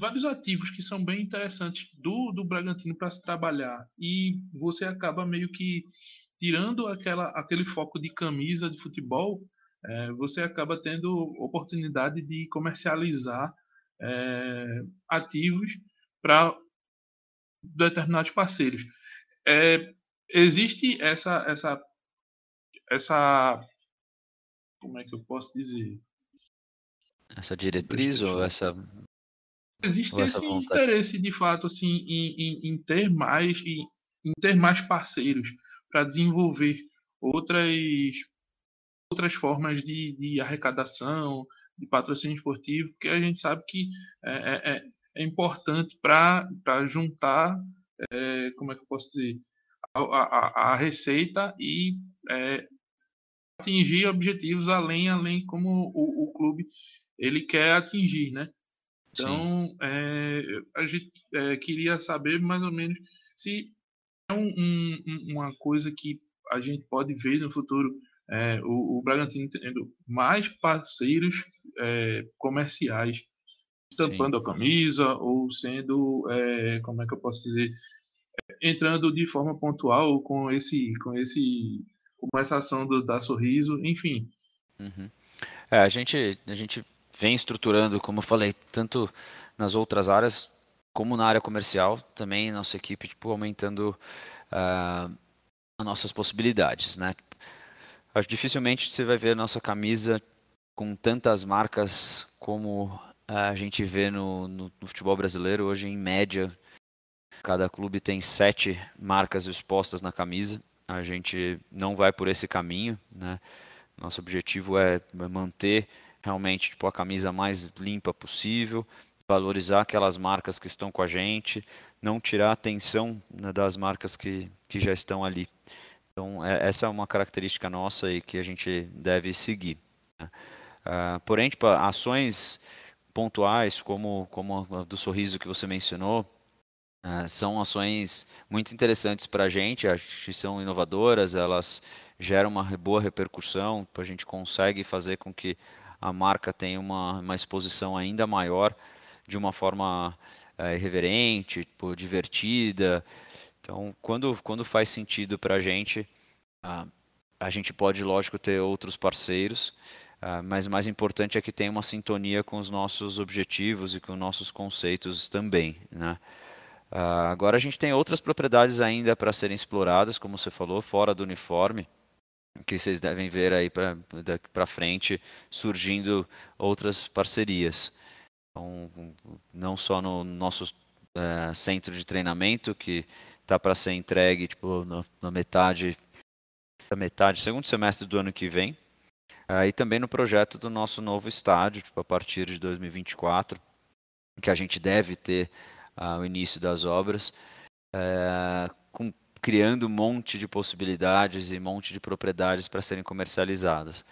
vários ativos que são bem interessantes do, do Bragantino para se trabalhar e você acaba meio que tirando aquela, aquele foco de camisa de futebol, é, você acaba tendo oportunidade de comercializar é, ativos para determinados parceiros. É, existe essa, essa, essa, como é que eu posso dizer? Essa diretriz ou essa existe ou esse essa interesse de fato assim em, em, em ter mais em, em ter mais parceiros para desenvolver outras outras formas de, de arrecadação de patrocínio esportivo, porque a gente sabe que é, é, é, é importante para juntar, é, como é que eu posso dizer, a, a, a receita e é, atingir objetivos além, além como o, o, clube ele quer atingir, né? Então, é, a gente queria saber mais ou menos se é um, um, uma coisa que a gente pode ver no futuro é, o, o Bragantino tendo mais parceiros é, comerciais estampando Sim. a camisa ou sendo, é, como é que eu posso dizer, entrando de forma pontual com esse, com esse, com essa ação do, da Sorriso, enfim. Uhum. É, a gente, a gente vem estruturando, como eu falei, tanto nas outras áreas como na área comercial, também nossa equipe tipo, aumentando uh, as nossas possibilidades, né? Acho dificilmente você vai ver a nossa camisa com tantas marcas como a gente vê no, no, no, futebol brasileiro. Hoje, em média, cada clube tem sete marcas expostas na camisa. A gente não vai por esse caminho. Né? Nosso objetivo é manter realmente tipo, a camisa mais limpa possível, valorizar aquelas marcas que estão com a gente, não tirar a atenção né, das marcas que, que já estão ali. Então, é, essa é uma característica nossa e que a gente deve seguir. Né? Uh, porém, tipo, ações pontuais, como, como a do sorriso que você mencionou, uh, são ações muito interessantes para a gente, que são inovadoras, elas geram uma boa repercussão, a gente consegue fazer com que a marca tenha uma, uma exposição ainda maior de uma forma uh, irreverente, tipo, divertida. Então, quando, quando faz sentido para a gente, uh, a gente pode, lógico, ter outros parceiros, Uh, mas o mais importante é que tenha uma sintonia com os nossos objetivos e com nossos conceitos também. Né? Uh, agora a gente tem outras propriedades ainda para serem exploradas, como você falou, fora do uniforme, que vocês devem ver aí daqui para frente surgindo outras parcerias. Então, não só no nosso uh, centro de treinamento, que está para ser entregue tipo, na, na metade, na metade, segundo semestre do ano que vem, Uh, e também no projeto do nosso novo estádio, tipo, a partir de 2024, que a gente deve ter uh, o início das obras, uh, com, criando um monte de possibilidades e um monte de propriedades para serem comercializadas.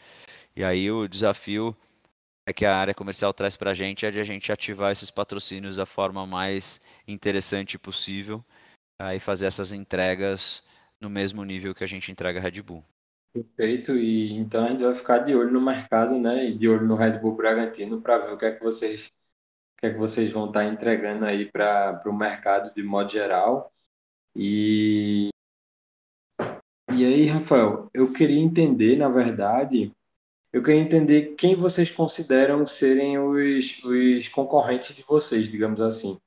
E aí o desafio é que a área comercial traz para a gente é de a gente ativar esses patrocínios da forma mais interessante possível uh, e fazer essas entregas no mesmo nível que a gente entrega a Red Bull. Perfeito, e então a gente vai ficar de olho no mercado, né? E de olho no Red Bull Bragantino para ver o que é que vocês, o que é que vocês vão estar tá entregando aí para o mercado de modo geral. E, e aí, Rafael, eu queria entender, na verdade, eu queria entender quem vocês consideram serem os, os concorrentes de vocês, digamos assim.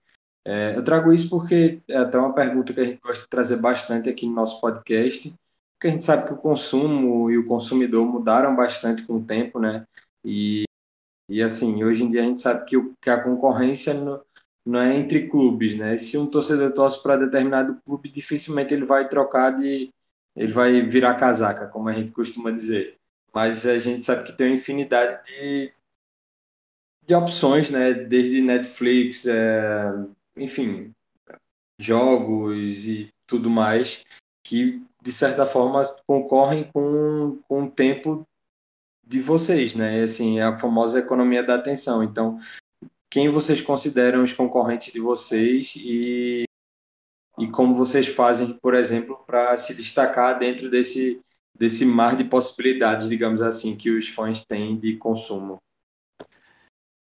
É, eu trago isso porque é até uma pergunta que a gente gosta de trazer bastante aqui no nosso podcast porque a gente sabe que o consumo e o consumidor mudaram bastante com o tempo, né? E, e assim, hoje em dia a gente sabe que, o, que a concorrência não, não é entre clubes, né? Se um torcedor torce para determinado clube, dificilmente ele vai trocar de. ele vai virar casaca, como a gente costuma dizer. Mas a gente sabe que tem uma infinidade de, de opções, né? Desde Netflix, é, enfim, jogos e tudo mais, que de certa forma, concorrem com, com o tempo de vocês, né? Assim, é a famosa economia da atenção. Então, quem vocês consideram os concorrentes de vocês e, e como vocês fazem, por exemplo, para se destacar dentro desse, desse mar de possibilidades, digamos assim, que os fãs têm de consumo?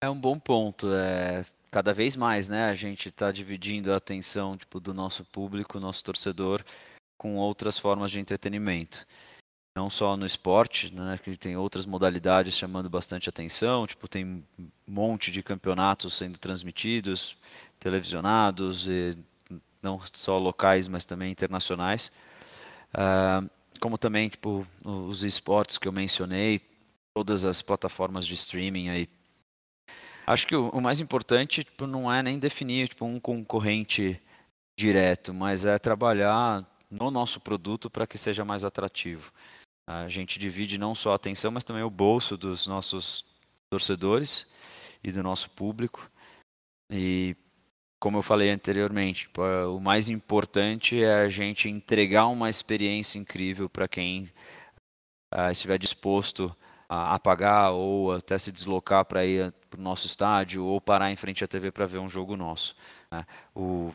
É um bom ponto. É, cada vez mais, né? A gente está dividindo a atenção tipo, do nosso público, nosso torcedor, com outras formas de entretenimento. Não só no esporte, né, que tem outras modalidades chamando bastante atenção, tipo tem um monte de campeonatos sendo transmitidos, televisionados, não só locais, mas também internacionais. Uh, como também tipo os esportes que eu mencionei, todas as plataformas de streaming aí. Acho que o, o mais importante tipo, não é nem definir tipo, um concorrente direto, mas é trabalhar no nosso produto para que seja mais atrativo. A gente divide não só a atenção, mas também o bolso dos nossos torcedores e do nosso público. E como eu falei anteriormente, o mais importante é a gente entregar uma experiência incrível para quem uh, estiver disposto a, ou até se deslocar para ir para o nosso estádio ou parar em frente à TV para ver um jogo nosso. Né? O,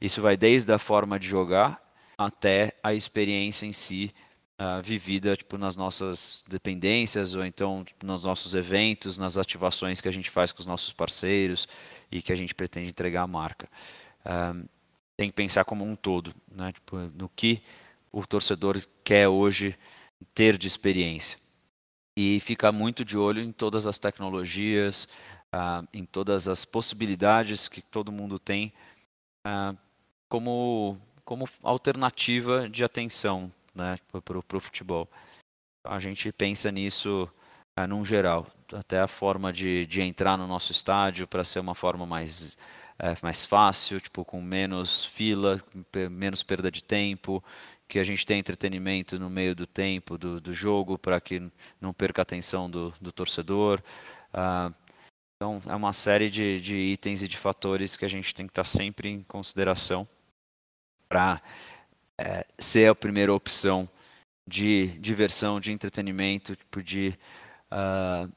isso vai desde a forma de jogar até a experiência em si uh, vivida tipo, nas nossas dependências ou então tipo, nos nossos eventos, nas ativações que a gente faz com os nossos parceiros e que a gente pretende entregar à marca. Uh, tem que pensar como um todo, né? tipo, no que o torcedor quer hoje ter de experiência. E ficar muito de olho em todas as tecnologias, uh, em todas as possibilidades que todo mundo tem uh, como, como alternativa de atenção né, para o futebol. A gente pensa nisso uh, num geral, até a forma de, de entrar no nosso estádio para ser uma forma mais, é, mais fácil, tipo, com menos fila, menos perda de tempo, que a gente tenha entretenimento no meio do tempo do, do jogo para que não perca a atenção do, do torcedor. Uh, então, é uma série de, de itens e de fatores que a gente tem que estar sempre em consideração para é, ser a primeira opção de diversão, de entretenimento, tipo de uh,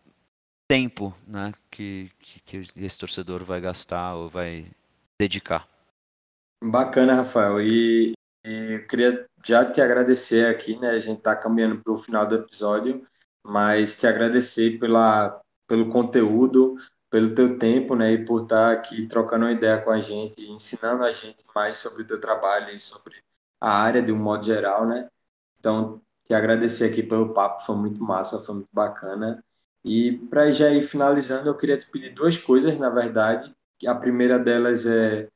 tempo né, que, que, que, esse torcedor vai gastar ou vai dedicar. Bacana, Rafael. E, eu queria já te agradecer aqui, né? A gente está caminhando para o final do episódio, mas te agradecer pela, pelo conteúdo, pelo teu tempo, né, e por estar aqui trocando uma ideia com a gente, ensinando a gente mais sobre o teu trabalho e sobre a área de um modo geral, né? Então, te agradecer aqui pelo papo, foi muito massa, foi muito bacana. E para já ir finalizando, eu queria te pedir duas coisas, na verdade. A primeira delas é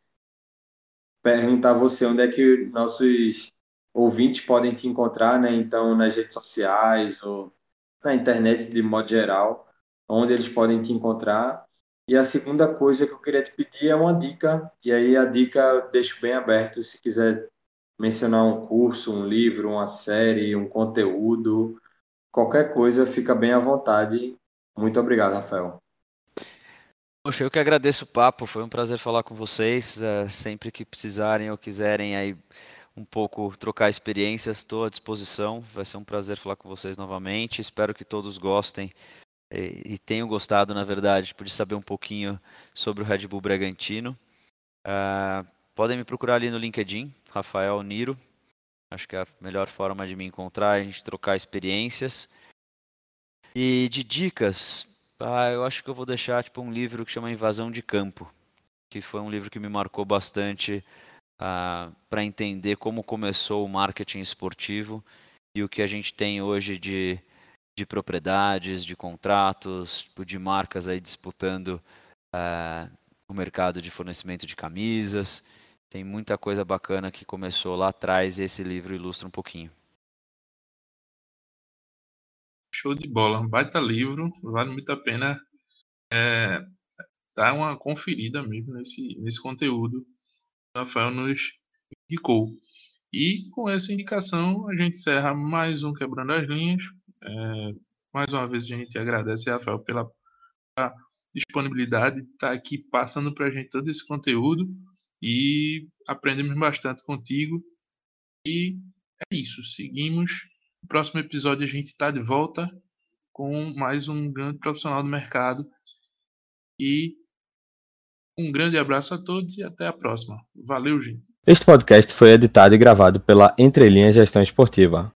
perguntar a você onde é que nossos ouvintes podem te encontrar, né? Então, nas redes sociais ou na internet de modo geral, onde eles podem te encontrar. E a segunda coisa que eu queria te pedir é uma dica, e aí a dica eu deixo bem aberto, se quiser mencionar um curso, um livro, uma série, um conteúdo, qualquer coisa, fica bem à vontade. Muito obrigado, Rafael. Poxa, eu que agradeço o papo, foi um prazer falar com vocês. É, sempre que precisarem ou quiserem aí um pouco trocar experiências, estou à disposição. Vai ser um prazer falar com vocês novamente. Espero que todos gostem e, e tenho gostado, na verdade, de saber um pouquinho sobre o Red Bull Bragantino. Uh, podem me procurar ali no LinkedIn, Rafael Niro. Acho que é a melhor forma de me encontrar, a gente trocar experiências. E de dicas, ah, eu acho que eu vou deixar tipo, um livro que chama Invasão de Campo, que foi um livro que me marcou bastante ah, para entender como começou o marketing esportivo e o que a gente tem hoje de de propriedades, de contratos, tipo, de marcas aí disputando uh, o mercado de fornecimento de camisas. Tem muita coisa bacana que começou lá atrás e esse livro ilustra um pouquinho. Show de bola, baita livro, vale muito a pena é, dar uma conferida mesmo nesse, nesse conteúdo que o Rafael nos indicou. E com essa indicação a gente encerra mais um Quebrando as Linhas. É, mais uma vez a gente agradece, Rafael, pela disponibilidade de estar aqui passando para a gente todo esse conteúdo e aprendemos bastante contigo. E é isso, seguimos. No próximo episódio a gente está de volta com mais um grande profissional do mercado. E um grande abraço a todos e até a próxima. Valeu, gente. Este podcast foi editado e gravado pela Entrelinha Gestão Esportiva.